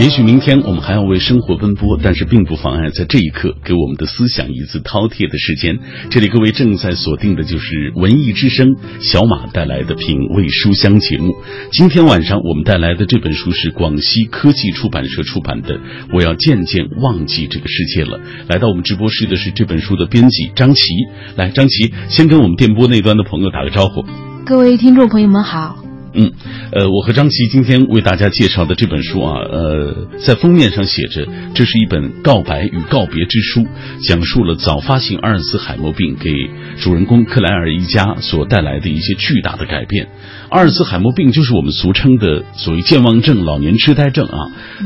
也许明天我们还要为生活奔波，但是并不妨碍在这一刻给我们的思想一次饕餮的时间。这里各位正在锁定的就是文艺之声小马带来的品味书香节目。今天晚上我们带来的这本书是广西科技出版社出版的《我要渐渐忘记这个世界了》。来到我们直播室的是这本书的编辑张琪。来，张琪先跟我们电波那端的朋友打个招呼。各位听众朋友们好。嗯，呃，我和张琪今天为大家介绍的这本书啊，呃，在封面上写着，这是一本告白与告别之书，讲述了早发性阿尔茨海默病给主人公克莱尔一家所带来的一些巨大的改变。阿尔茨海默病就是我们俗称的所谓健忘症、老年痴呆症啊。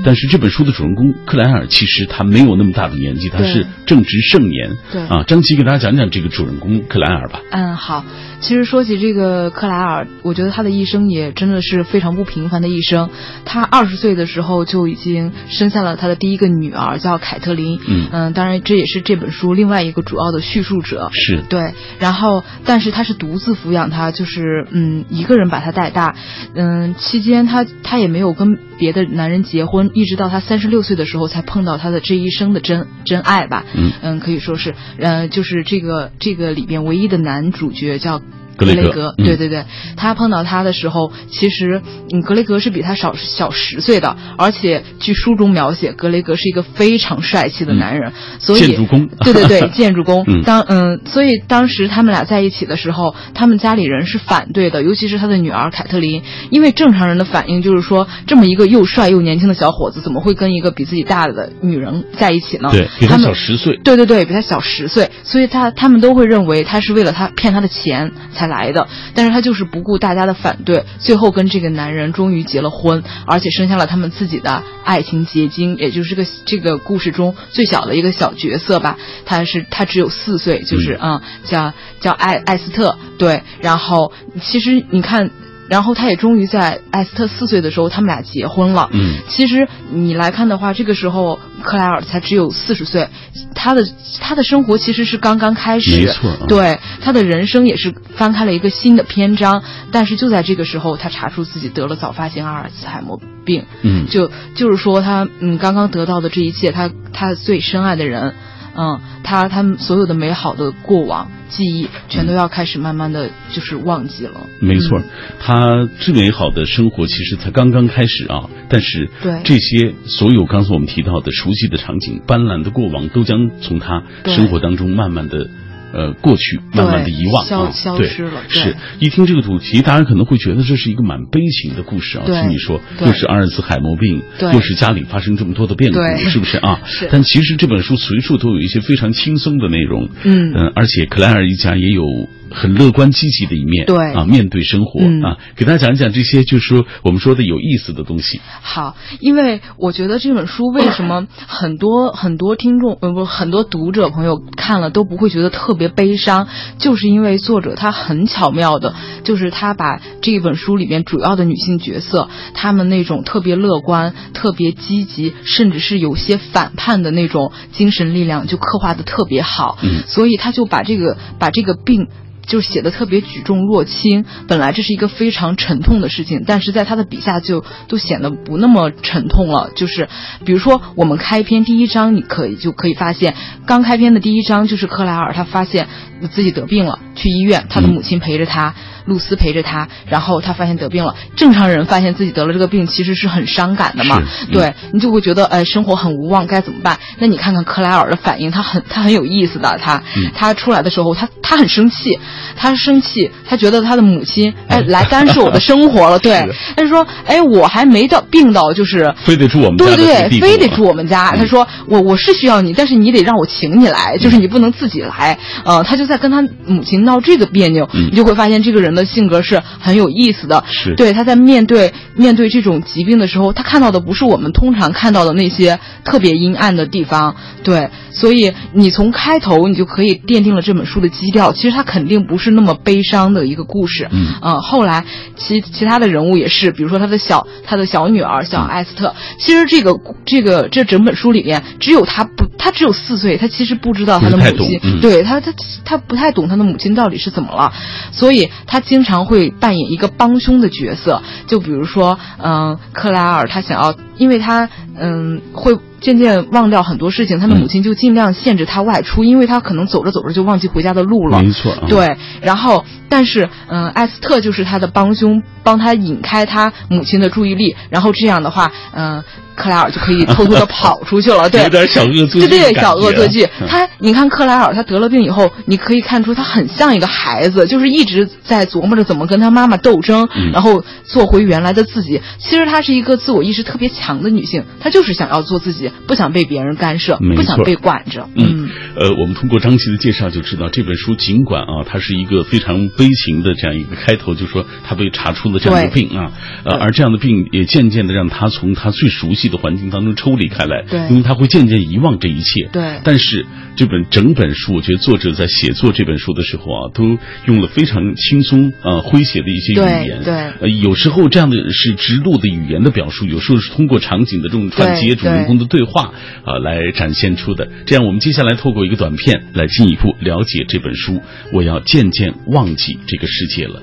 但是这本书的主人公克莱尔其实他没有那么大的年纪，他是正值盛年。对啊，张琪给大家讲讲这个主人公克莱尔吧。嗯，好。其实说起这个克莱尔，我觉得他的一生也真的是非常不平凡的一生。他二十岁的时候就已经生下了他的第一个女儿，叫凯特琳。嗯嗯，当然这也是这本书另外一个主要的叙述者。是对，然后但是他是独自抚养他，就是嗯一个人把他带大。嗯，期间他他也没有跟别的男人结婚，一直到他三十六岁的时候才碰到他的这一生的真真爱吧。嗯嗯，可以说是，呃，就是这个这个里边唯一的男主角叫。格雷格，对对对，他碰到他的时候，其实，嗯，格雷格是比他少小十岁的，而且据书中描写，格雷格是一个非常帅气的男人，所以建筑工，对 对对，建筑工。嗯。当嗯，所以当时他们俩在一起的时候，他们家里人是反对的，尤其是他的女儿凯特琳，因为正常人的反应就是说，这么一个又帅又年轻的小伙子，怎么会跟一个比自己大的女人在一起呢？对，比他们小十岁。对对对，比他小十岁，所以他他们都会认为他是为了他骗他的钱才来的，但是他就是不顾大家的反对，最后跟这个男人终于结了婚，而且生下了他们自己的爱情结晶，也就是个这个故事中最小的一个小角色吧。他是他只有四岁，就是嗯，叫叫艾艾斯特，对，然后其实你看。然后他也终于在艾斯特四岁的时候，他们俩结婚了。嗯，其实你来看的话，这个时候克莱尔才只有四十岁，他的他的生活其实是刚刚开始，没错、啊，对他的人生也是翻开了一个新的篇章。但是就在这个时候，他查出自己得了早发性阿尔茨海默病。嗯，就就是说他嗯刚刚得到的这一切，他他最深爱的人，嗯，他他们所有的美好的过往。记忆全都要开始慢慢的就是忘记了。没错，嗯、他最美好的生活其实才刚刚开始啊！但是对这些所有刚才我们提到的熟悉的场景、斑斓的过往，都将从他生活当中慢慢的。呃，过去慢慢的遗忘消啊，消失了。是一听这个主题，大家可能会觉得这是一个蛮悲情的故事啊。听你说，又是阿尔茨海默病，又是家里发生这么多的变故，是不是啊？是。但其实这本书随处都有一些非常轻松的内容。嗯嗯，而且克莱尔一家也有很乐观积极的一面。对啊，面对生活、嗯、啊，给大家讲一讲这些，就是说我们说的有意思的东西。好，因为我觉得这本书为什么很多很多听众呃不很多读者朋友看了都不会觉得特别悲伤。就是因为作者他很巧妙的，就是他把这本书里面主要的女性角色，她们那种特别乐观、特别积极，甚至是有些反叛的那种精神力量，就刻画的特别好。嗯，所以他就把这个把这个病。就写的特别举重若轻，本来这是一个非常沉痛的事情，但是在他的笔下就都显得不那么沉痛了。就是比如说我们开篇第一章，你可以就可以发现，刚开篇的第一章就是克莱尔他发现自己得病了，去医院，他的母亲陪着他，露丝陪着他，然后他发现得病了。正常人发现自己得了这个病，其实是很伤感的嘛，嗯、对你就会觉得哎生活很无望，该怎么办？那你看看克莱尔的反应，他很他很有意思的，他、嗯、他出来的时候，他他很生气。他生气，他觉得他的母亲哎来干涉我的 生活了，对，他说哎我还没到病到就是非得住我们家对对对，非得住我们嗯家。他说我我是需要你，但是你得让我请你来，就是你不能自己来。呃，他就在跟他母亲闹这个别扭，嗯你就会发现这个人的性格是很有意思的。是对他在面对面对这种疾病的时候，他看到的不是我们通常看到的那些特别阴暗的地方，对，所以你从开头你就可以奠定了这本书的基调。其实他肯定不是那么悲伤的一个故事，嗯，呃，后来其其他的人物也是，比如说他的小他的小女儿小艾斯特，其实这个这个这整本书里面只有他不他只有四岁，他其实不知道他的母亲，对他他他不太懂他的母亲到底是怎么了，所以他经常会扮演一个帮凶的角色。就比如说，嗯，克莱尔他想要，因为他嗯会。渐渐忘掉很多事情，他的母亲就尽量限制他外出，因为他可能走着走着就忘记回家的路了。没错，对。然后，但是，嗯，艾斯特就是他的帮凶，帮他引开他母亲的注意力，然后这样的话，嗯。克莱尔就可以偷偷的跑出去了，对，有点小恶作剧，对对，小恶作剧。他，你看克莱尔，他得了病以后，你可以看出他很像一个孩子，就是一直在琢磨着怎么跟他妈妈斗争，然后做回原来的自己。其实她是一个自我意识特别强的女性，她就是想要做自己，不想被别人干涉，不想被管着。嗯，呃，我们通过张琪的介绍就知道，这本书尽管啊，它是一个非常悲情的这样一个开头，就说他被查出了这样的病啊，呃，而这样的病也渐渐的让他从他最熟悉的环境当中抽离开来，对，因为他会渐渐遗忘这一切，对。但是这本整本书，我觉得作者在写作这本书的时候啊，都用了非常轻松啊诙谐的一些语言，对。呃，有时候这样的是直露的语言的表述，有时候是通过场景的这种串接、主人公的对话啊来展现出的。这样，我们接下来透过一个短片来进一步了解这本书。我要渐渐忘记这个世界了。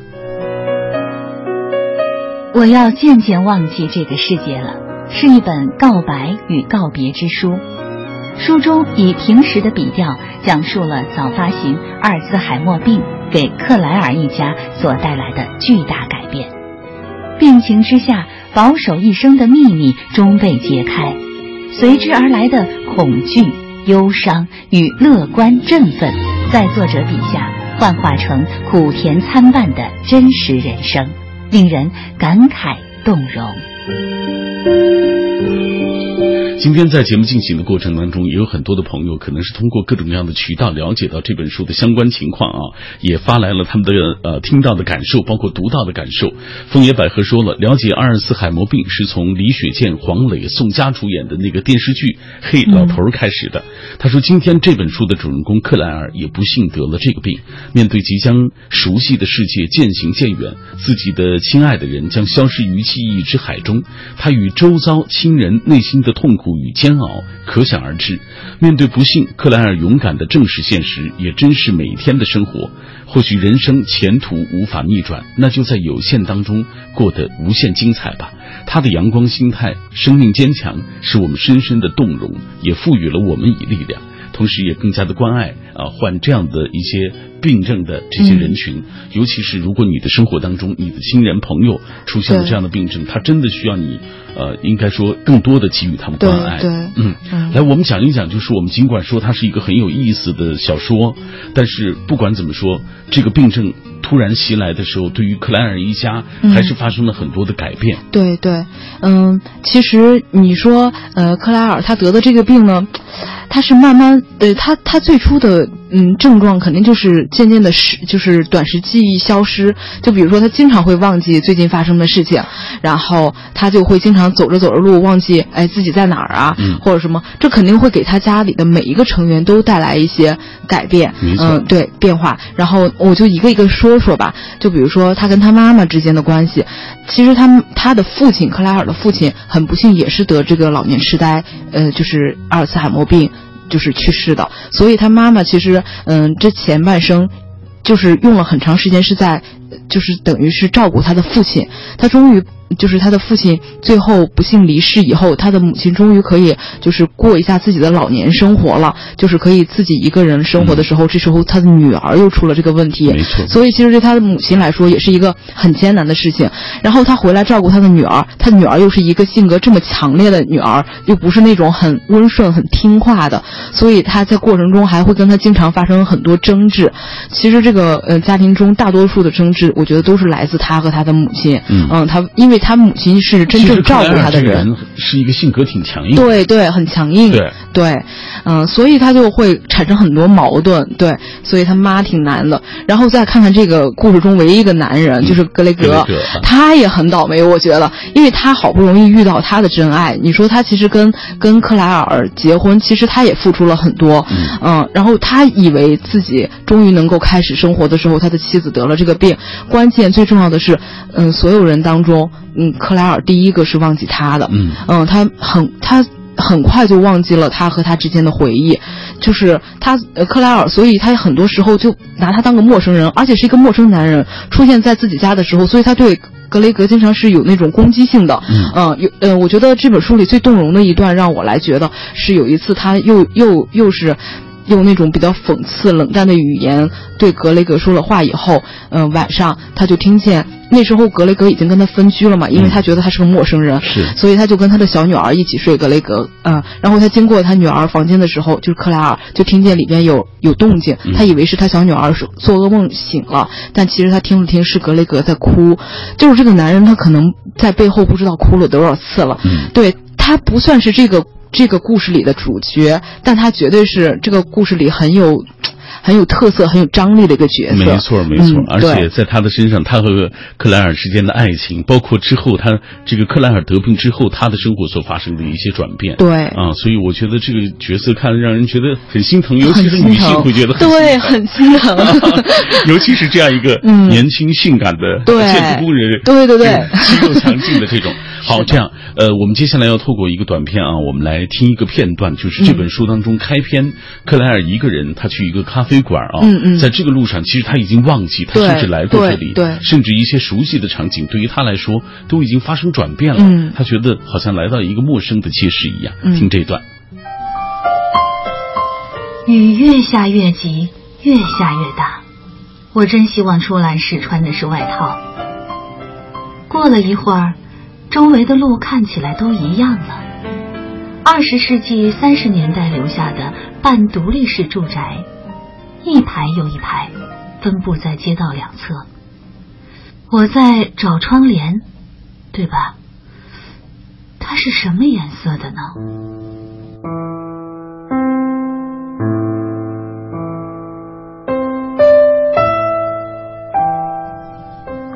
我要渐渐忘记这个世界了。是一本告白与告别之书，书中以平实的笔调讲述了早发型阿尔兹海默病给克莱尔一家所带来的巨大改变。病情之下保守一生的秘密终被揭开，随之而来的恐惧、忧伤与乐观振奋，在作者笔下幻化成苦甜参半的真实人生，令人感慨动容。Thank you. 今天在节目进行的过程当中，也有很多的朋友可能是通过各种各样的渠道了解到这本书的相关情况啊，也发来了他们的呃听到的感受，包括读到的感受。枫叶百合说了，了解阿尔茨海默病是从李雪健、黄磊、宋佳主演的那个电视剧《嘿老头》开始的。他说，今天这本书的主人公克莱尔也不幸得了这个病，面对即将熟悉的世界渐行渐远，自己的亲爱的人将消失于记忆之海中，他与周遭亲人内心的痛苦。与煎熬可想而知。面对不幸，克莱尔勇敢的正视现实，也珍视每天的生活。或许人生前途无法逆转，那就在有限当中过得无限精彩吧。他的阳光心态，生命坚强，使我们深深的动容，也赋予了我们以力量。同时，也更加的关爱啊，患这样的一些病症的这些人群，尤其是如果你的生活当中，你的亲人朋友出现了这样的病症，他真的需要你，呃，应该说更多的给予他们关爱。对，嗯，来，我们讲一讲，就是我们尽管说它是一个很有意思的小说，但是不管怎么说，这个病症突然袭来的时候，对于克莱尔一家还是发生了很多的改变。对对，嗯，其实你说，呃，克莱尔他得的这个病呢？他是慢慢，呃，他他最初的嗯症状肯定就是渐渐的失，就是短时记忆消失。就比如说他经常会忘记最近发生的事情，然后他就会经常走着走着路忘记，哎自己在哪儿啊，或者什么，这肯定会给他家里的每一个成员都带来一些改变，嗯，对变化。然后我就一个一个说说吧，就比如说他跟他妈妈之间的关系，其实他他的父亲克莱尔的父亲很不幸也是得这个老年痴呆，呃，就是阿尔茨海默病。就是去世的，所以他妈妈其实，嗯，这前半生，就是用了很长时间是在，就是等于是照顾他的父亲，他终于。就是他的父亲最后不幸离世以后，他的母亲终于可以就是过一下自己的老年生活了，就是可以自己一个人生活的时候，这时候他的女儿又出了这个问题，没错。所以其实对他的母亲来说也是一个很艰难的事情。然后他回来照顾他的女儿，他女儿又是一个性格这么强烈的女儿，又不是那种很温顺、很听话的，所以他在过程中还会跟他经常发生很多争执。其实这个呃家庭中大多数的争执，我觉得都是来自他和他的母亲。嗯，他因为。他母亲是真正照顾他的人，是一个性格挺强硬。对对，很强硬。对对，嗯，所以他就会产生很多矛盾。对，所以他妈挺难的。然后再看看这个故事中唯一一个男人，就是格雷格，他也很倒霉。我觉得，因为他好不容易遇到他的真爱。你说他其实跟跟克莱尔结婚，其实他也付出了很多。嗯，然后他以为自己终于能够开始生活的时候，他的妻子得了这个病。关键最重要的是，嗯，所有人当中。嗯，克莱尔第一个是忘记他的，嗯嗯，他很他很快就忘记了他和他之间的回忆，就是他呃克莱尔，所以他很多时候就拿他当个陌生人，而且是一个陌生男人出现在自己家的时候，所以他对格雷格经常是有那种攻击性的。嗯，有呃，我觉得这本书里最动容的一段，让我来觉得是有一次他又又又是。用那种比较讽刺、冷淡的语言对格雷格说了话以后，嗯，晚上他就听见那时候格雷格已经跟他分居了嘛，因为他觉得他是个陌生人，是，所以他就跟他的小女儿一起睡格雷格，嗯，然后他经过他女儿房间的时候，就是克莱尔就听见里边有有动静，他以为是他小女儿说做噩梦醒了，但其实他听了听是格雷格在哭，就是这个男人他可能在背后不知道哭了多少次了，嗯。对他不算是这个。这个故事里的主角，但他绝对是这个故事里很有。很有特色、很有张力的一个角色，没错，没错。而且在他的身上，他和克莱尔之间的爱情，包括之后他这个克莱尔得病之后，他的生活所发生的一些转变，对。啊，所以我觉得这个角色看让人觉得很心疼，尤其是女性会觉得对很心疼，尤其是 这样一个年轻性感的建筑工人，对对对，肌肉强劲的这种。好，这样呃，我们接下来要透过一个短片啊，我们来听一个片段，就是这本书当中开篇，克莱尔一个人，他去一个咖啡。飞馆啊，嗯嗯，在这个路上，其实他已经忘记他甚至来过这里，对，甚至一些熟悉的场景，对于他来说都已经发生转变了。嗯，他觉得好像来到一个陌生的街市一样。听这段，雨越下越急，越下越大。我真希望出来时穿的是外套。过了一会儿，周围的路看起来都一样了。二十世纪三十年代留下的半独立式住宅。一排又一排，分布在街道两侧。我在找窗帘，对吧？它是什么颜色的呢？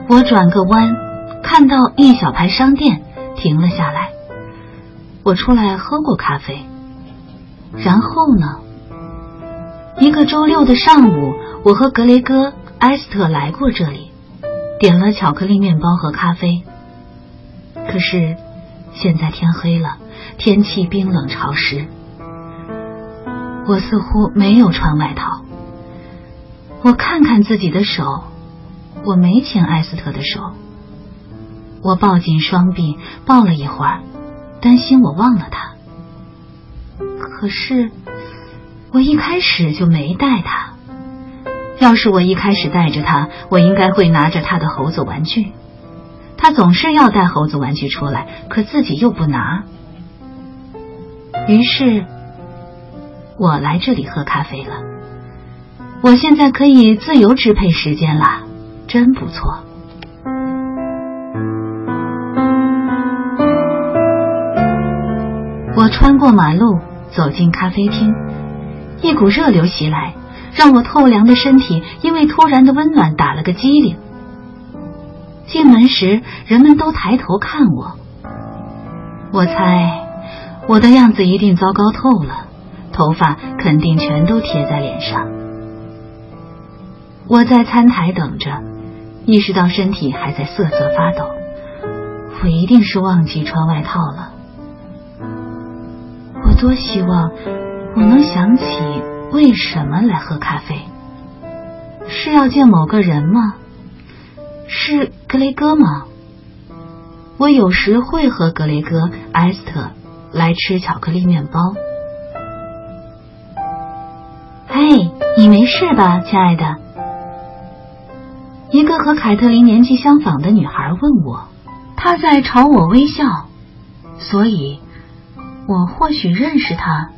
我转个弯，看到一小排商店，停了下来。我出来喝过咖啡，然后呢？一个周六的上午，我和格雷戈、埃斯特来过这里，点了巧克力面包和咖啡。可是现在天黑了，天气冰冷潮湿，我似乎没有穿外套。我看看自己的手，我没牵埃斯特的手。我抱紧双臂，抱了一会儿，担心我忘了他。可是。我一开始就没带他。要是我一开始带着他，我应该会拿着他的猴子玩具。他总是要带猴子玩具出来，可自己又不拿。于是，我来这里喝咖啡了。我现在可以自由支配时间了，真不错。我穿过马路，走进咖啡厅。一股热流袭来，让我透凉的身体因为突然的温暖打了个激灵。进门时，人们都抬头看我。我猜，我的样子一定糟糕透了，头发肯定全都贴在脸上。我在餐台等着，意识到身体还在瑟瑟发抖。我一定是忘记穿外套了。我多希望。我能想起为什么来喝咖啡，是要见某个人吗？是格雷戈吗？我有时会和格雷戈、埃斯特来吃巧克力面包。嘿，你没事吧，亲爱的？一个和凯特琳年纪相仿的女孩问我，她在朝我微笑，所以我或许认识她。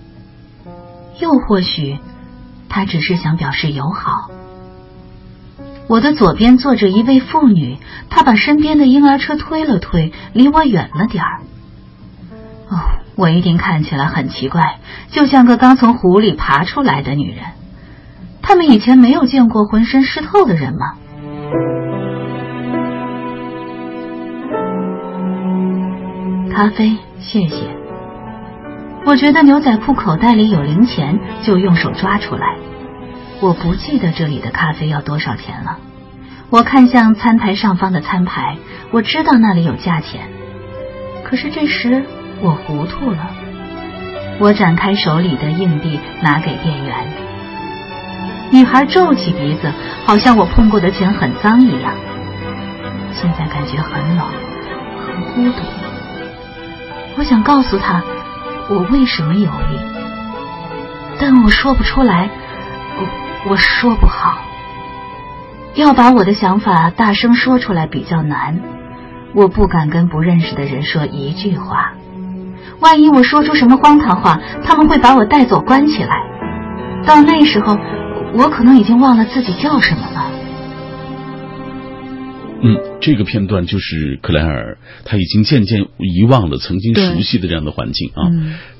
又或许，他只是想表示友好。我的左边坐着一位妇女，她把身边的婴儿车推了推，离我远了点儿。哦，我一定看起来很奇怪，就像个刚从湖里爬出来的女人。他们以前没有见过浑身湿透的人吗？咖啡，谢谢。我觉得牛仔裤口袋里有零钱，就用手抓出来。我不记得这里的咖啡要多少钱了。我看向餐台上方的餐牌，我知道那里有价钱。可是这时我糊涂了。我展开手里的硬币，拿给店员。女孩皱起鼻子，好像我碰过的钱很脏一样。现在感觉很冷，很孤独。我想告诉她，我为什么犹豫，但我说不出来，我我说不好。要把我的想法大声说出来比较难，我不敢跟不认识的人说一句话。万一我说出什么荒唐话，他们会把我带走关起来。到那时候，我可能已经忘了自己叫什么了。嗯，这个片段就是克莱尔，他已经渐渐遗忘了曾经熟悉的这样的环境啊。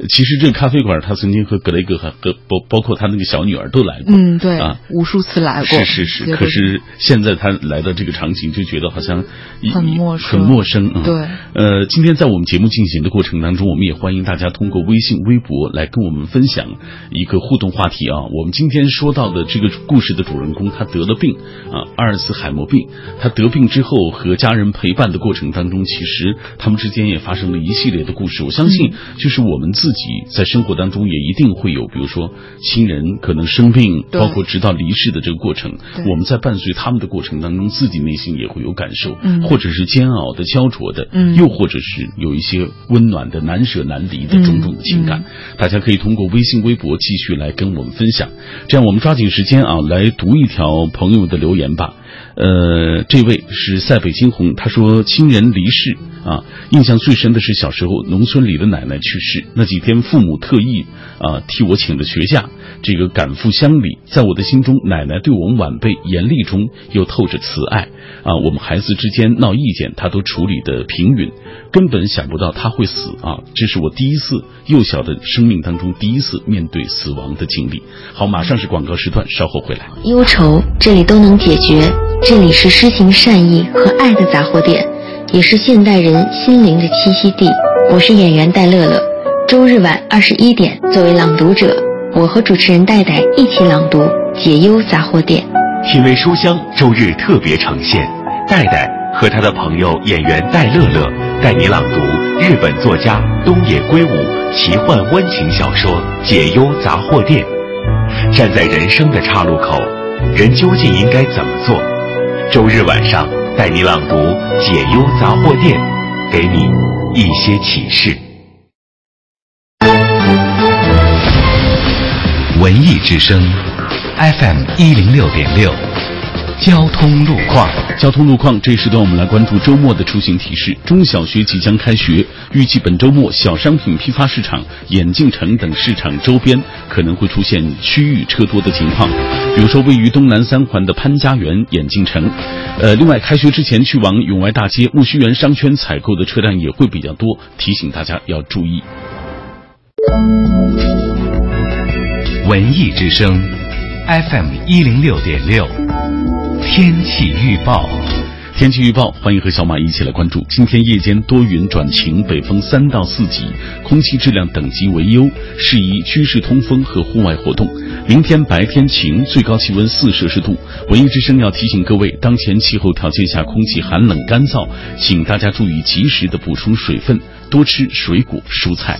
其实这个咖啡馆，他曾经和格雷格和和包包括他那个小女儿都来过。嗯，对啊，无数次来过。是是是，可是现在他来到这个场景，就觉得好像很陌生，很陌生啊。对。呃，今天在我们节目进行的过程当中，我们也欢迎大家通过微信、微博来跟我们分享一个互动话题啊。我们今天说到的这个故事的主人公，他得了病啊，阿尔茨海默病。他得病之后和家人陪伴的过程当中，其实他们之间也发生了一系列的故事。我相信，就是我们自己在生活当中也一定会有，比如说亲人可能生病，包括直到离世的这个过程，我们在伴随他们的过程当中，自己内心也会有感受，或者是煎熬的、焦灼的，又或者是有一些温暖的、难舍难离的种种的情感。大家可以通过微信、微博继续来跟我们分享。这样，我们抓紧时间啊，来读一条朋友的留言吧。呃，这位是塞北惊鸿，他说亲人离世啊，印象最深的是小时候农村里的奶奶去世那几天，父母特意啊替我请了学假，这个赶赴乡里，在我的心中，奶奶对我们晚辈严厉中又透着慈爱啊，我们孩子之间闹意见，她都处理的平允，根本想不到他会死啊，这是我第一次幼小的生命当中第一次面对死亡的经历。好，马上是广告时段，稍后回来。忧愁这里都能解决。这里是施行善意和爱的杂货店，也是现代人心灵的栖息地。我是演员戴乐乐，周日晚二十一点，作为朗读者，我和主持人戴戴一起朗读《解忧杂货店》。品味书香周日特别呈现，戴戴和他的朋友演员戴乐乐带你朗读日本作家东野圭吾奇幻温情小说《解忧杂货店》。站在人生的岔路口，人究竟应该怎么做？周日晚上带你朗读《解忧杂货店》，给你一些启示。文艺之声，FM 一零六点六。交通路况，交通路况，这一时段我们来关注周末的出行提示。中小学即将开学，预计本周末小商品批发市场、眼镜城等市场周边可能会出现区域车多的情况。比如说，位于东南三环的潘家园眼镜城。呃，另外，开学之前去往永外大街、木樨园商圈采购的车辆也会比较多，提醒大家要注意。文艺之声，FM 一零六点六。天气预报，天气预报，欢迎和小马一起来关注。今天夜间多云转晴，北风三到四级，空气质量等级为优，适宜居室通风和户外活动。明天白天晴，最高气温四摄氏度。文艺之声要提醒各位，当前气候条件下空气寒冷干燥，请大家注意及时的补充水分，多吃水果蔬菜。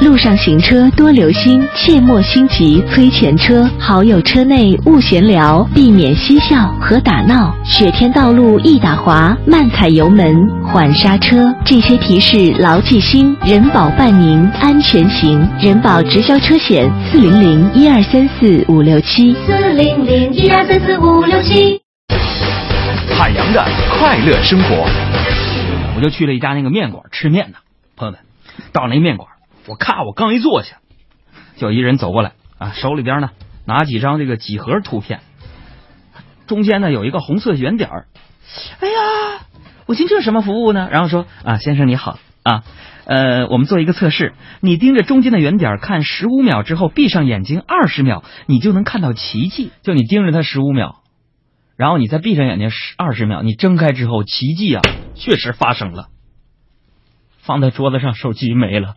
路上行车多留心，切莫心急催前车。好友车内勿闲聊，避免嬉笑和打闹。雪天道路易打滑，慢踩油门，缓刹车。这些提示牢记心，人保伴您安全行。人保直销车险四零零一二三四五六七四零零一二三四五六七。海洋的快乐生活，我就去了一家那个面馆吃面呢。朋友们，到那面馆。我咔，我刚一坐下，就一人走过来啊，手里边呢拿几张这个几何图片，中间呢有一个红色圆点儿。哎呀，我寻这什么服务呢？然后说啊，先生你好啊，呃，我们做一个测试，你盯着中间的圆点看十五秒之后，闭上眼睛二十秒，你就能看到奇迹。就你盯着它十五秒，然后你再闭上眼睛十二十秒，你睁开之后，奇迹啊，确实发生了。放在桌子上，手机没了。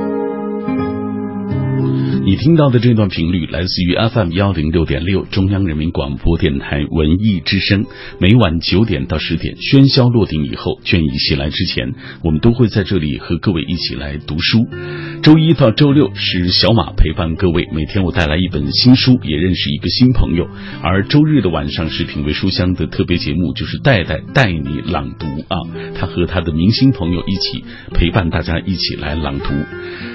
你听到的这段频率来自于 FM 幺零六点六中央人民广播电台文艺之声。每晚九点到十点，喧嚣落定以后，倦意袭来之前，我们都会在这里和各位一起来读书。周一到周六是小马陪伴各位，每天我带来一本新书，也认识一个新朋友。而周日的晚上是品味书香的特别节目，就是代代带你朗读啊，他和他的明星朋友一起陪伴大家一起来朗读。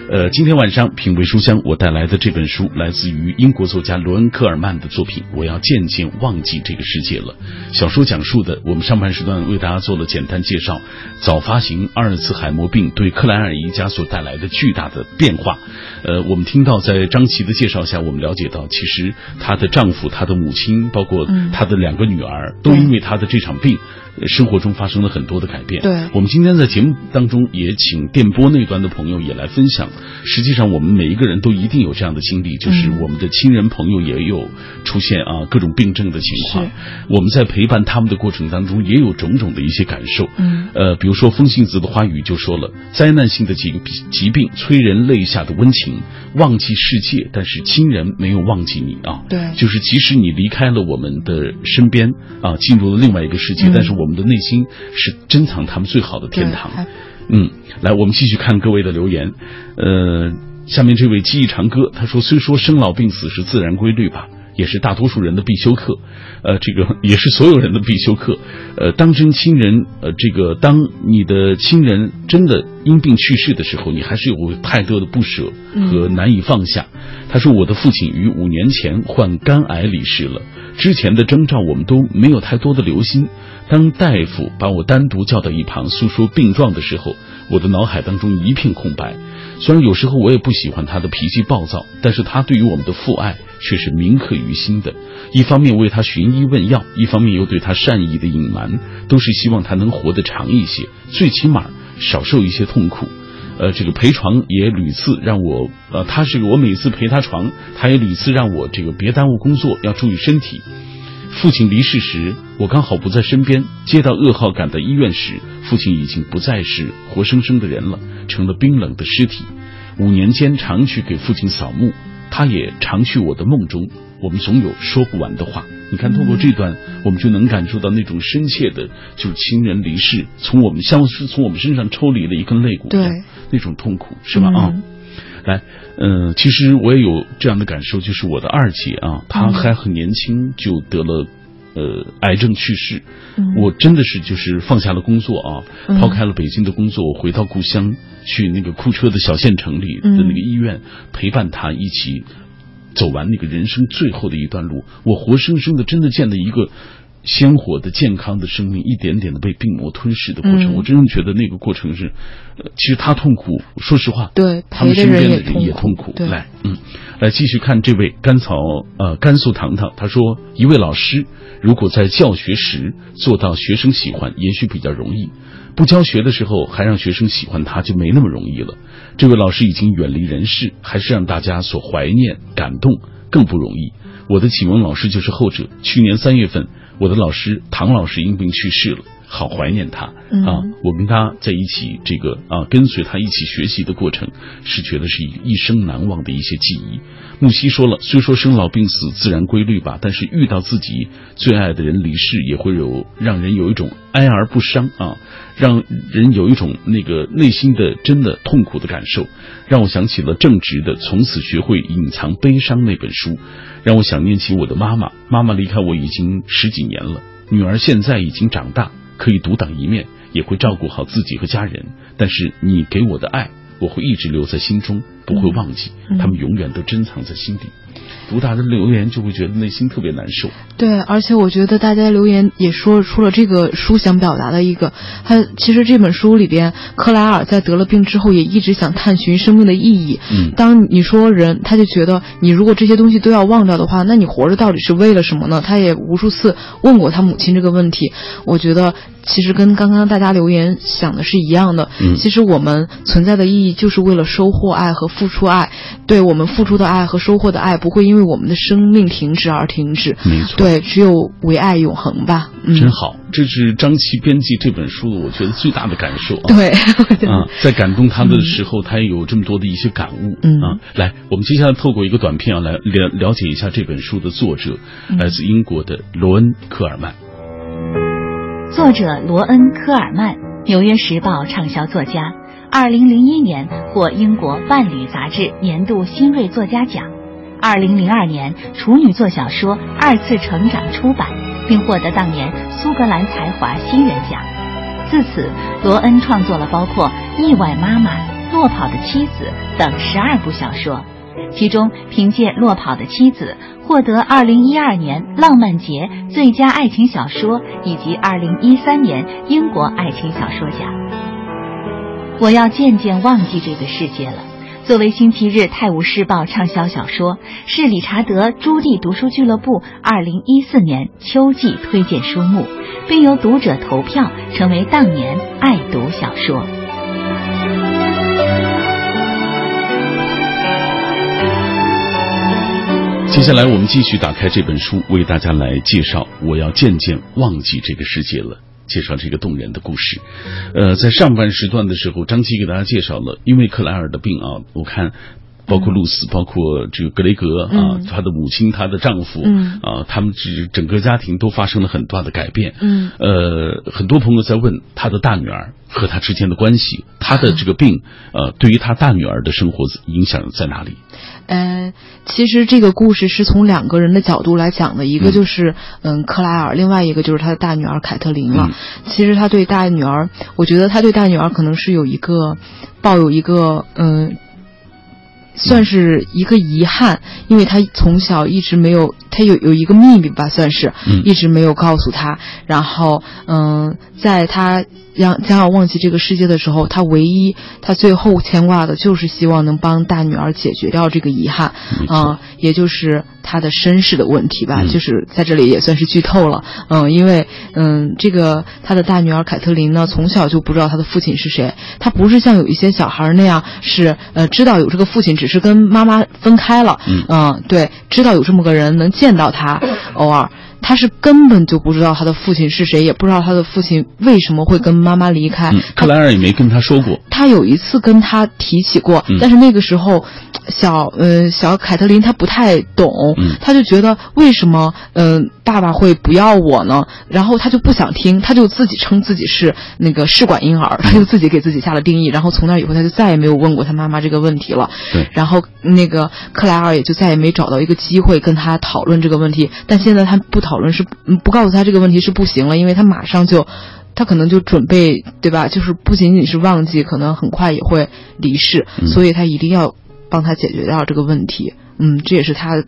呃，今天晚上品味书香，我带来的这本书来自于英国作家罗恩·科尔曼的作品《我要渐渐忘记这个世界了》。小说讲述的，我们上半时段为大家做了简单介绍，早发行阿尔茨海默病对克莱尔一家所带来的巨大的变化。呃，我们听到在张琪的介绍下，我们了解到，其实她的丈夫、她的母亲，包括她的两个女儿，都因为她的这场病。生活中发生了很多的改变。对，我们今天在节目当中也请电波那端的朋友也来分享。实际上，我们每一个人都一定有这样的经历，就是我们的亲人朋友也有出现啊各种病症的情况。我们在陪伴他们的过程当中，也有种种的一些感受。嗯，呃，比如说风信子的花语就说了，灾难性的疾疾病催人泪下的温情，忘记世界，但是亲人没有忘记你啊。对，就是即使你离开了我们的身边啊，进入了另外一个世界，但是我。我们的内心是珍藏他们最好的天堂。嗯，来，我们继续看各位的留言。呃，下面这位记忆长歌他说：“虽说生老病死是自然规律吧，也是大多数人的必修课。呃，这个 也是所有人的必修课。呃，当真亲人，呃，这个当你的亲人真的因病去世的时候，你还是有太多的不舍和难以放下。”他说：“我的父亲于五年前患肝癌离世了，之前的征兆我们都没有太多的留心。”当大夫把我单独叫到一旁诉说病状的时候，我的脑海当中一片空白。虽然有时候我也不喜欢他的脾气暴躁，但是他对于我们的父爱却是铭刻于心的。一方面为他寻医问药，一方面又对他善意的隐瞒，都是希望他能活得长一些，最起码少受一些痛苦。呃，这个陪床也屡次让我，呃，他是我每次陪他床，他也屡次让我这个别耽误工作，要注意身体。父亲离世时，我刚好不在身边。接到噩耗，赶到医院时，父亲已经不再是活生生的人了，成了冰冷的尸体。五年间，常去给父亲扫墓，他也常去我的梦中。我们总有说不完的话。你看，通过这段，我们就能感受到那种深切的，就是亲人离世，从我们像是从我们身上抽离了一根肋骨，对，那种痛苦，是吧？啊。来，嗯，其实我也有这样的感受，就是我的二姐啊，她还很年轻就得了，呃，癌症去世。我真的是就是放下了工作啊，抛开了北京的工作，我回到故乡，去那个库车的小县城里的那个医院，陪伴他一起走完那个人生最后的一段路。我活生生的真的见了一个。鲜活的、健康的生命，一点点的被病魔吞噬的过程，我真的觉得那个过程是，呃，其实他痛苦。说实话，对，他们身边的人也痛苦。对，来，嗯，来继续看这位甘草呃甘肃糖糖，他说，一位老师如果在教学时做到学生喜欢，也许比较容易；不教学的时候还让学生喜欢他，就没那么容易了。这位老师已经远离人世，还是让大家所怀念、感动，更不容易。我的启蒙老师就是后者。去年三月份。我的老师唐老师因病去世了，好怀念他嗯啊！我跟他在一起，这个啊，跟随他一起学习的过程，是觉得是一一生难忘的一些记忆。木西说了，虽说生老病死自然规律吧，但是遇到自己最爱的人离世，也会有让人有一种哀而不伤啊，让人有一种那个内心的真的痛苦的感受，让我想起了正直的《从此学会隐藏悲伤》那本书，让我想念起我的妈妈。妈妈离开我已经十几年了，女儿现在已经长大，可以独当一面，也会照顾好自己和家人。但是你给我的爱，我会一直留在心中，不会忘记，嗯他们永远都珍藏在心底。读他的留言就会觉得内心特别难受。对，而且我觉得大家留言也说出了这个书想表达的一个，他其实这本书里边，克莱尔在得了病之后也一直想探寻生命的意义。嗯当你说人，他就觉得你如果这些东西都要忘掉的话，那你活着到底是为了什么呢？他也无数次问过他母亲这个问题。我觉得其实跟刚刚大家留言想的是一样的。嗯其实我们存在的意义就是为了收获爱和付出爱。对我们付出的爱和收获的爱，不会因为我们的生命停止而停止。没错对，只有唯爱永恒吧。嗯，真好，这是张琪编辑这本书的我觉得最大的感受啊。对，啊，在感动他的时候，他也有这么多的一些感悟。嗯啊，来，我们接下来透过一个短片啊，来了了解一下这本书的作者，嗯来自英国的罗恩·科尔曼。作者罗恩·科尔曼，《纽约时报》畅销作家，二零零一年获英国《伴侣》杂志年度新锐作家奖，二零零二年处女作小说《二次成长》出版，并获得当年苏格兰才华新人奖。自此，罗恩创作了包括《意外妈妈》《落跑的妻子》等十二部小说，其中凭借《落跑的妻子》获得二零一二年浪漫节最佳爱情小说以及二零一三年英国爱情小说奖。我要渐渐忘记这个世界了。作为星期日《泰晤士报》畅销小说，是理查德·朱棣读书俱乐部二零一四年秋季推荐书目，并由读者投票成为当年爱读小说。接下来我们继续打开这本书，为大家来介绍。我要渐渐忘记这个世界了。介绍这个动人的故事，呃，在上半时段的时候，张琪给大家介绍了，因为克莱尔的病啊，我看包括露丝，包括这个格雷格啊，嗯。她的母亲，她的丈夫，嗯。啊，他们这整个家庭都发生了很大的改变，嗯。呃，很多朋友在问他的大女儿和他之间的关系，他的这个病，呃，对于他大女儿的生活影响在哪里？呃，其实这个故事是从两个人的角度来讲的，一个嗯就是嗯克莱尔，另外一个就是他的大女儿凯特琳了。嗯其实他对大女儿，我觉得他对大女儿可能是有一个抱有一个嗯。算是一个遗憾，因为他从小一直没有，他有有一个秘密吧，算是，嗯。一直没有告诉他。然后，嗯，在他将将要忘记这个世界的时候，他唯一他最后牵挂的就是希望能帮大女儿解决掉这个遗憾，没错。啊、也就是他的身世的问题吧，嗯。就是在这里也算是剧透了，嗯，因为嗯，这个他的大女儿凯特琳呢，从小就不知道他的父亲是谁，他不是像有一些小孩那样是呃知道有这个父亲，只是跟妈妈分开了，嗯对，知道有这么个人，能见到他，偶尔。他是根本就不知道他的父亲是谁，也不知道他的父亲为什么会跟妈妈离开。嗯，克莱尔也没跟他说过，他有一次跟他提起过，嗯但是那个时候，小呃小凯特琳她不太懂，嗯她就觉得为什么嗯、呃爸爸会不要我呢？然后他就不想听，他就自己称自己是那个试管婴儿，他就自己给自己下了定义，然后从那以后他就再也没有问过他妈妈这个问题了。对然后那个克莱尔也就再也没找到一个机会跟他讨论这个问题，但现在他不讨论是嗯不告诉他这个问题是不行了，因为他马上就。他可能就准备，对吧？就是不仅仅是忘记，可能很快也会离世，嗯所以他一定要帮他解决掉这个问题。嗯，这也是他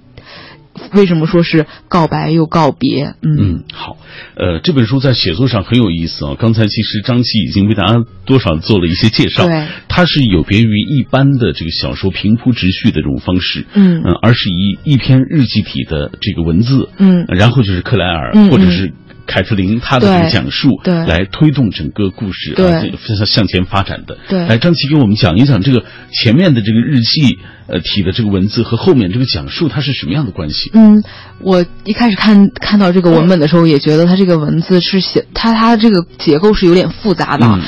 为什么说是告白又告别。嗯。嗯，好，呃，这本书在写作上很有意思啊。刚才其实张琪已经为大家多少做了一些介绍，对。它是有别于一般的这个小说平铺直叙的这种方式，嗯。而是以一篇日记体的这个文字，嗯。然后就是克莱尔、嗯。或者是凯特琳她的这个讲述，对来推动整个故事对啊向向前发展的。对来张琪给我们讲一讲这个前面的这个日记呃体的这个文字和后面这个讲述它是什么样的关系？嗯，我一开始看看到这个文本的时候，也觉得它这个文字是写它它这个结构是有点复杂的。嗯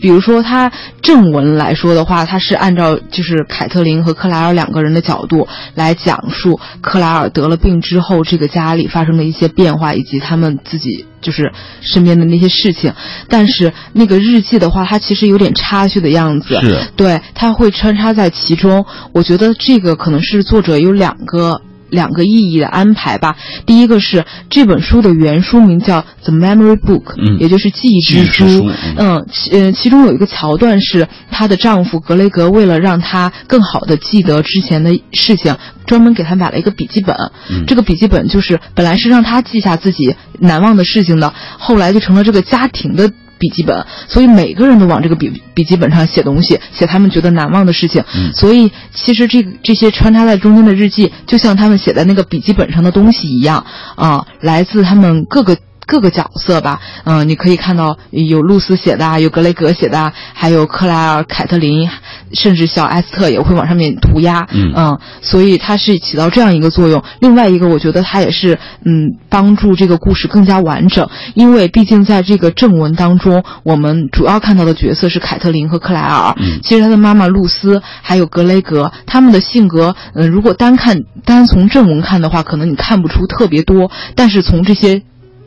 比如说，它正文来说的话，它是按照就是凯特琳和克莱尔两个人的角度来讲述克莱尔得了病之后，这个家里发生的一些变化，以及他们自己就是身边的那些事情。但是那个日记的话，它其实有点插叙的样子，对，它会穿插在其中。我觉得这个可能是作者有两个。两个意义的安排吧。第一个是这本书的原书名叫《The Memory Book》，嗯也就是记忆之书嗯，其呃，其中有一个桥段是她的丈夫格雷格为了让她更好的记得之前的事情，专门给她买了一个笔记本。嗯这个笔记本就是本来是让她记下自己难忘的事情的，后来就成了这个家庭的。笔记本，所以每个人都往这个笔笔记本上写东西，写他们觉得难忘的事情。嗯所以其实这个这些穿插在中间的日记，就像他们写在那个笔记本上的东西一样啊、来自他们各个。各个角色吧，嗯、你可以看到有露丝写的啊，有格雷格写的啊，还有克莱尔、凯特琳，甚至小艾斯特也会往上面涂鸦，嗯所以它是起到这样一个作用。另外一个，我觉得它也是嗯帮助这个故事更加完整，因为毕竟在这个正文当中，我们主要看到的角色是凯特琳和克莱尔，嗯。其实他的妈妈露丝还有格雷格，他们的性格，呃，如果单看单从正文看的话，可能你看不出特别多，但是从这些。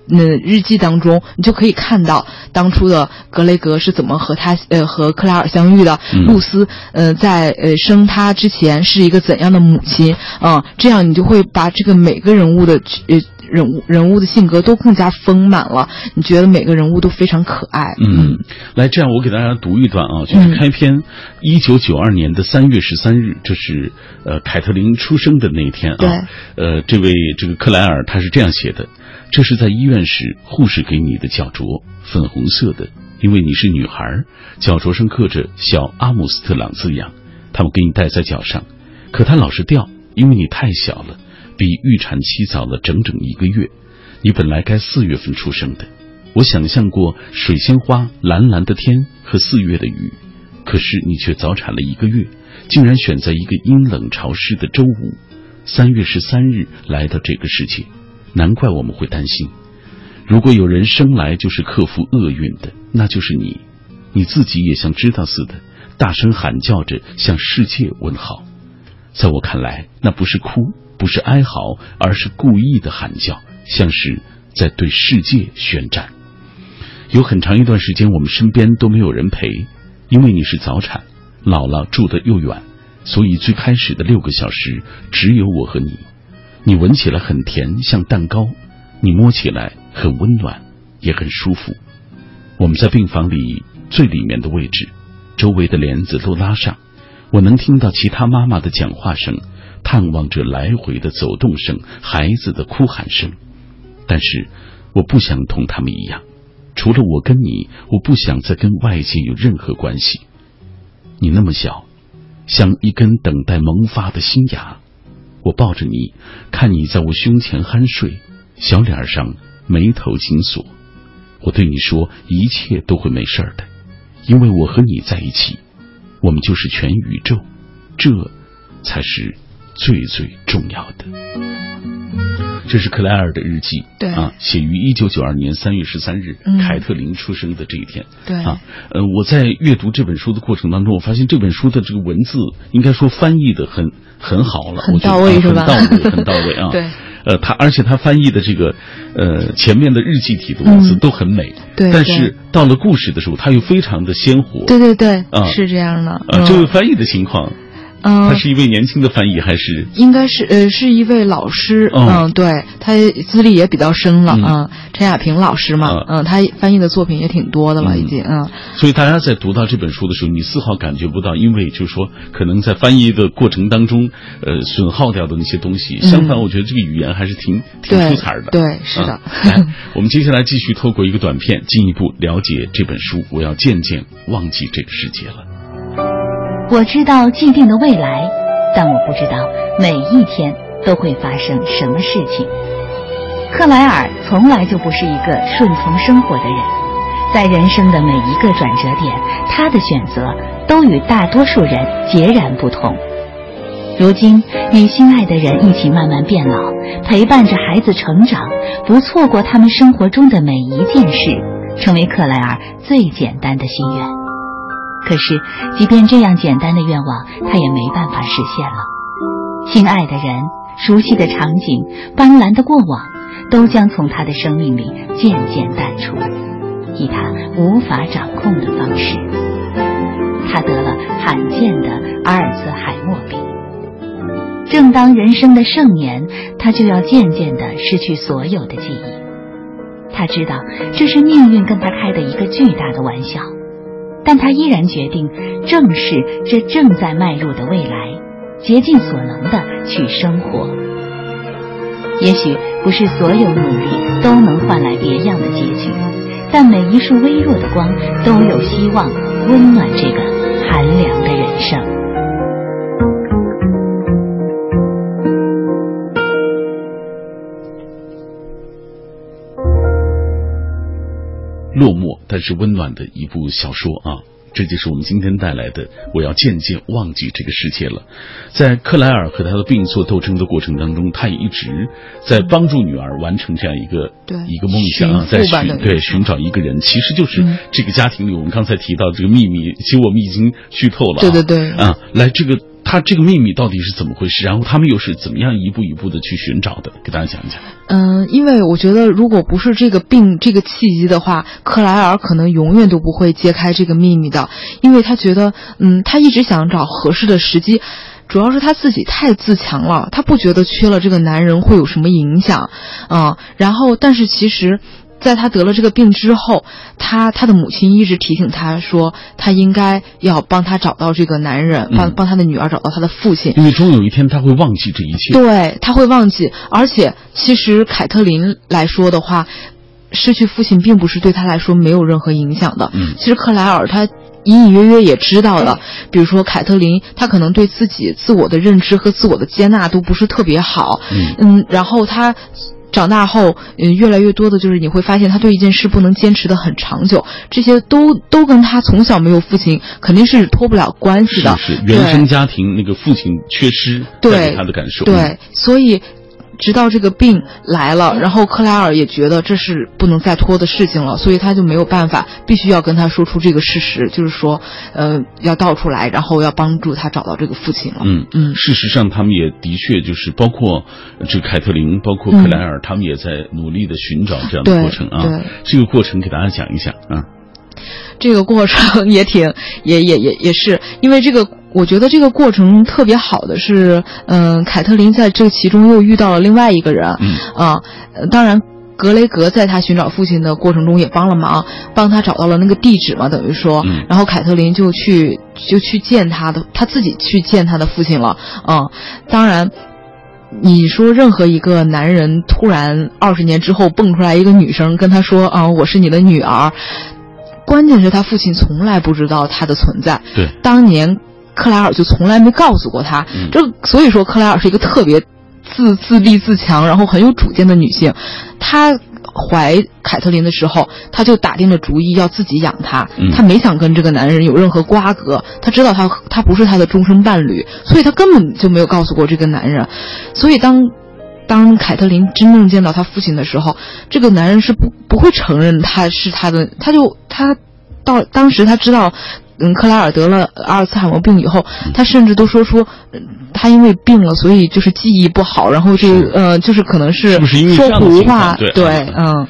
嗯，日记当中你就可以看到当初的格雷格是怎么和他呃和克莱尔相遇的，嗯露丝呃在呃生他之前是一个怎样的母亲啊、这样你就会把这个每个人物的呃人物人物的性格都更加丰满了，你觉得每个人物都非常可爱。嗯，来，这样我给大家读一段啊，就是嗯开篇，一九九二年的三月十三日，这是呃凯特琳出生的那一天啊。对。呃，这位这个克莱尔他是这样写的：这是在医院时护士给你的脚镯，粉红色的，因为你是女孩，脚镯上刻着小阿姆斯特朗字样，他们给你戴在脚上，可它老是掉，因为你太小了，比预产期早了整整一个月。你本来该四月份出生的。我想象过水仙花、蓝蓝的天和四月的雨，可是你却早产了一个月，竟然选在一个阴冷潮湿的周五，三月十三日来到这个世界，难怪我们会担心。如果有人生来就是克服厄运的，那就是你，你自己也像知道似的，大声喊叫着向世界问好。在我看来，那不是哭，不是哀嚎，而是故意的喊叫，像是在对世界宣战。有很长一段时间，我们身边都没有人陪，因为你是早产，姥姥住得又远，所以最开始的六个小时只有我和你。你闻起来很甜，像蛋糕；你摸起来很温暖，也很舒服。我们在病房里最里面的位置，周围的帘子都拉上，我能听到其他妈妈的讲话声，探望着来回的走动声，孩子的哭喊声。但是我不想同他们一样，除了我跟你，我不想再跟外界有任何关系。你那么小，像一根等待萌发的新芽。我抱着你，看你在我胸前酣睡，小脸上眉头紧锁。我对你说，一切都会没事儿的，因为我和你在一起，我们就是全宇宙，这才是最最重要的。这是克莱尔的日记，对啊，写于一九九二年三月十三日，嗯凯特琳出生的这一天。对啊，呃，我在阅读这本书的过程当中，我发现这本书的这个文字应该说翻译的很很好了，很我觉得到位是吧啊很到位，很到位啊。对。呃，他而且他翻译的这个呃前面的日记体的文字嗯都很美，对但是到了故事的时候，它又非常的鲜活。对对对，啊是这样的。啊，嗯这位翻译的情况，嗯，他是一位年轻的翻译还是？应该是呃是一位老师，哦嗯，对他资历也比较深了，嗯嗯，陈亚平老师嘛，啊嗯，他翻译的作品也挺多的了，嗯已经，嗯，所以大家在读到这本书的时候，你丝毫感觉不到，因为就是说，可能在翻译的过程当中，呃，损耗掉的那些东西。嗯相反，我觉得这个语言还是挺挺出彩的。对是的啊 来，我们接下来继续透过一个短片，进一步了解这本书。我要渐渐忘记这个世界了。我知道既定的未来，但我不知道每一天都会发生什么事情。克莱尔从来就不是一个顺从生活的人，在人生的每一个转折点，他的选择都与大多数人截然不同。如今与心爱的人一起慢慢变老，陪伴着孩子成长，不错过他们生活中的每一件事，成为克莱尔最简单的心愿。可是，即便这样简单的愿望，他也没办法实现了。心爱的人、熟悉的场景、斑斓的过往，都将从他的生命里渐渐淡出，以他无法掌控的方式。他得了罕见的阿尔茨海默病。正当人生的盛年，他就要渐渐地失去所有的记忆。他知道这是命运跟他开的一个巨大的玩笑，但他依然决定正视这正在迈入的未来，竭尽所能的去生活。也许不是所有努力都能换来别样的结局，但每一束微弱的光都有希望温暖这个寒凉的人生。但是温暖的一部小说啊，这就是我们今天带来的。我要渐渐忘记这个世界了。在克莱尔和他的病作斗争的过程当中，他也一直在帮助女儿完成这样一个对一个梦想啊，在寻对寻找一个人，其实就是这个家庭里我们刚才提到这个秘密，其实我们已经剧透了。对对对啊，来这个。他这个秘密到底是怎么回事？然后他们又是怎么样一步一步的去寻找的？给大家讲一讲。嗯，因为我觉得，如果不是这个病这个契机的话，克莱尔可能永远都不会揭开这个秘密的。因为他觉得，嗯，他一直想找合适的时机，主要是他自己太自强了，他不觉得缺了这个男人会有什么影响，嗯，然后但是其实。在他得了这个病之后，他他的母亲一直提醒他说，他应该要帮他找到这个男人，帮帮他的女儿找到他的父亲。因为终有一天他会忘记这一切。对，他会忘记。而且，其实凯特琳来说的话，失去父亲并不是对他来说没有任何影响的。嗯，其实克莱尔他隐隐约约也知道了，比如说凯特琳，他可能对自己自我的认知和自我的接纳都不是特别好。嗯嗯，然后他。长大后，嗯，越来越多的就是你会发现，他对一件事不能坚持的很长久，这些都都跟他从小没有父亲肯定是脱不了关系的。是是，原生家庭那个父亲缺失带给他的感受。对，所以。直到这个病来了，然后克莱尔也觉得这是不能再拖的事情了，所以他就没有办法，必须要跟他说出这个事实，就是说，呃，要倒出来，然后要帮助他找到这个父亲了。嗯嗯，事实上，他们也的确就是包括这个凯特琳，包括克莱尔，他们也在努力的寻找这样的过程啊。对，这个过程给大家讲一讲啊。这个过程 也挺，也也也也是，因为这个。我觉得这个过程特别好的是，嗯，凯特琳在这其中又遇到了另外一个人，嗯。啊，当然格雷格在他寻找父亲的过程中也帮了忙，帮他找到了那个地址嘛，等于说，然后凯特琳就去就去见他的，他自己去见他的父亲了，嗯，当然，你说任何一个男人突然二十年之后蹦出来一个女生跟他说啊，我是你的女儿，关键是他父亲从来不知道他的存在，对，当年。克莱尔就从来没告诉过他，这所以说克莱尔是一个特别自自立自强，然后很有主见的女性。她怀凯特琳的时候，她就打定了主意要自己养她，她没想跟这个男人有任何瓜葛。她知道他他不是她的终身伴侣，所以她根本就没有告诉过这个男人。所以当当凯特琳真正见到他父亲的时候，这个男人是不不会承认他是他的，他就他到当时他知道。嗯，克莱尔得了阿尔茨海默病以后，他甚至都说出，他因为病了，所以就是记忆不好，然后这呃，就是可能是说胡话，对，嗯，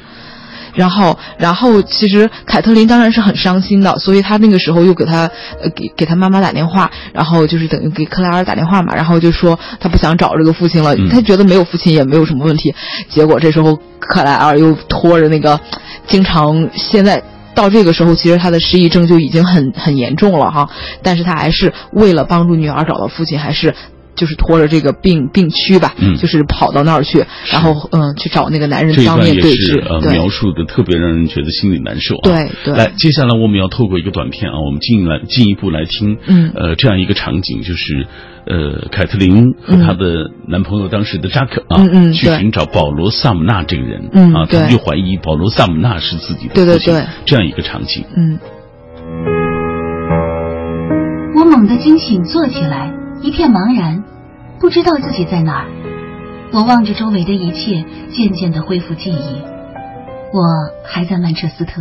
然后，然后其实凯特琳当然是很伤心的，所以她那个时候又给她呃给给她妈妈打电话，然后就是等于给克莱尔打电话嘛，然后就说她不想找这个父亲了，她觉得没有父亲也没有什么问题，结果这时候克莱尔又拖着那个经常现在。到这个时候，其实他的失忆症就已经很很严重了哈，但是他还是为了帮助女儿找到父亲，还是就是拖着这个病病区吧，嗯。就是跑到那儿去，然后嗯去找那个男人这一段也当面对是呃峙，对。描述的特别让人觉得心里难受啊。对对。来，接下来我们要透过一个短片啊，我们进来进一步来听，嗯。呃，这样一个场景，就是呃，凯特琳和她的男朋友当时的扎克啊，嗯嗯去寻找保罗·萨姆纳这个人，嗯啊，他们就怀疑保罗·萨姆纳是自己的父亲对对对。这样一个场景。嗯。我猛地惊醒，坐起来，一片茫然，不知道自己在哪儿。我望着周围的一切，渐渐的恢复记忆。我还在曼彻斯特，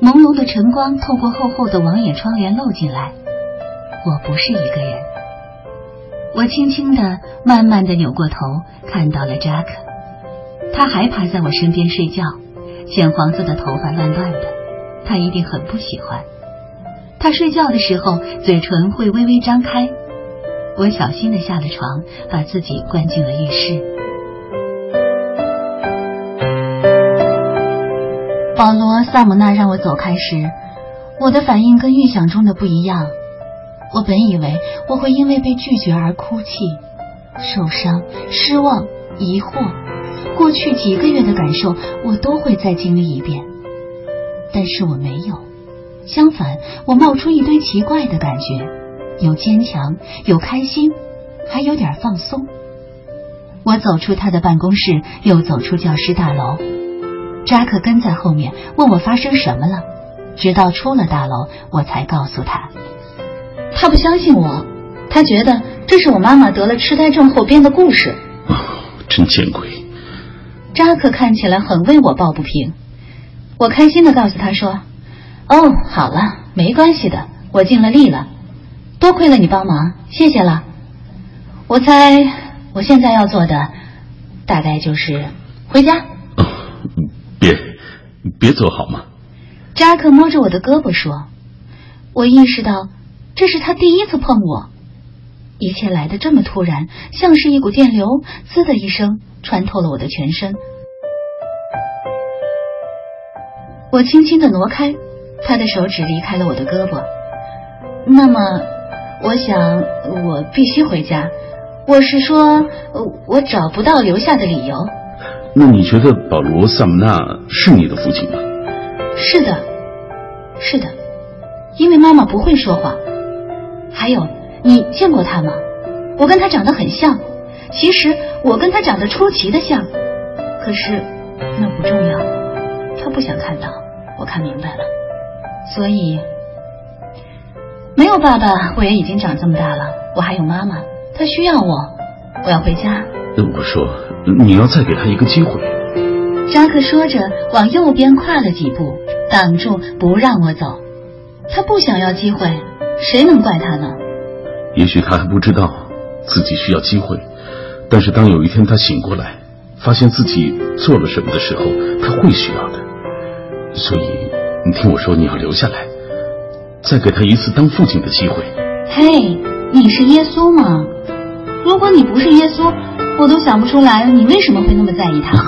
朦胧的晨光透过厚厚的网眼窗帘漏进来。我不是一个人。我轻轻的、慢慢的扭过头，看到了扎克，他还趴在我身边睡觉，浅黄色的头发乱乱的，他一定很不喜欢。他睡觉的时候，嘴唇会微微张开。我小心的下了床，把自己关进了浴室。保罗·萨姆纳让我走开时，我的反应跟预想中的不一样。我本以为我会因为被拒绝而哭泣、受伤、失望、疑惑，过去几个月的感受我都会再经历一遍，但是我没有。相反，我冒出一堆奇怪的感觉，有坚强，有开心，还有点放松。我走出他的办公室，又走出教师大楼。扎克跟在后面，问我发生什么了。直到出了大楼，我才告诉他。他不相信我，他觉得这是我妈妈得了痴呆症后编的故事。哦，真见鬼！扎克看起来很为我抱不平。我开心的告诉他说。哦，好了，没关系的，我尽了力了，多亏了你帮忙，谢谢了。我猜我现在要做的，大概就是回家。哦，别，别走好吗？扎克摸着我的胳膊说：“我意识到这是他第一次碰我，一切来的这么突然，像是一股电流，滋的一声穿透了我的全身。我轻轻的挪开。”他的手指离开了我的胳膊。那么，我想我必须回家。我是说，我找不到留下的理由。那你觉得保罗·萨姆纳是你的父亲吗？是的，是的，因为妈妈不会说谎。还有，你见过他吗？我跟他长得很像。其实我跟他长得出奇的像。可是那不重要，他不想看到。我看明白了。所以，没有爸爸，我也已经长这么大了。我还有妈妈，她需要我。我要回家。我说，你要再给他一个机会。扎克说着，往右边跨了几步，挡住不让我走。他不想要机会，谁能怪他呢？也许他还不知道自己需要机会，但是当有一天他醒过来，发现自己做了什么的时候，他会需要的。所以。你听我说，你要留下来，再给他一次当父亲的机会。嘿，你是耶稣吗？如果你不是耶稣，我都想不出来你为什么会那么在意他。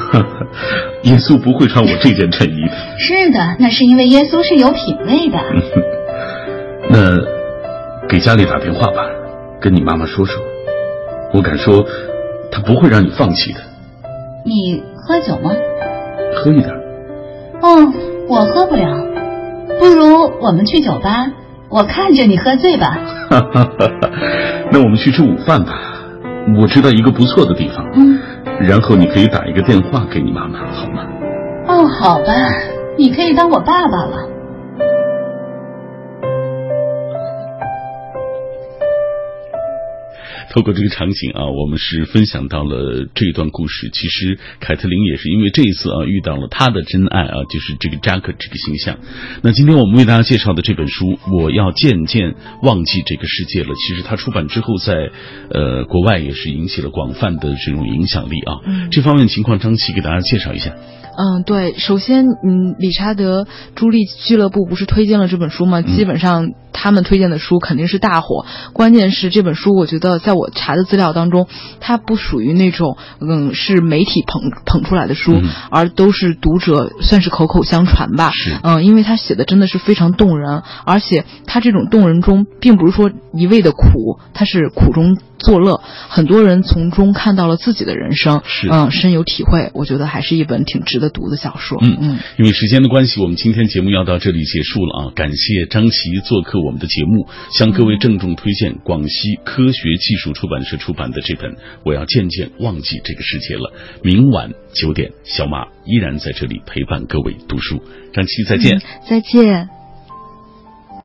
耶稣不会穿我这件衬衣的。是的，那是因为耶稣是有品位的。那给家里打电话吧，跟你妈妈说说。我敢说，他不会让你放弃的。你喝酒吗？喝一点。哦。我喝不了，不如我们去酒吧，我看着你喝醉吧。那我们去吃午饭吧，我知道一个不错的地方。嗯，然后你可以打一个电话给你妈妈，好吗？哦，好吧，你可以当我爸爸了。透过这个场景啊，我们是分享到了这一段故事。其实凯特琳也是因为这一次啊遇到了她的真爱啊，就是这个扎克这个形象。那今天我们为大家介绍的这本书《我要渐渐忘记这个世界了》，其实它出版之后在呃国外也是引起了广泛的这种影响力啊。嗯、这方面情况，张琪给大家介绍一下。嗯，对，首先，嗯，理查德朱莉俱乐部不是推荐了这本书吗？嗯、基本上他们推荐的书肯定是大火。关键是这本书，我觉得在我查的资料当中，它不属于那种嗯是媒体捧捧出来的书，嗯、而都是读者算是口口相传吧。是，嗯，因为他写的真的是非常动人，而且他这种动人中，并不是说一味的苦，他是苦中作乐，很多人从中看到了自己的人生，是嗯，深有体会。我觉得还是一本挺值得读的小说。嗯嗯，因为时间的关系，我们今天节目要到这里结束了啊！感谢张琪做客我们的节目，向各位郑重推荐广西科学技术出版社出版的这本《我要渐渐忘记这个世界了》。明晚九点，小马依然在这里陪伴各位读书。张琪，再见。再见。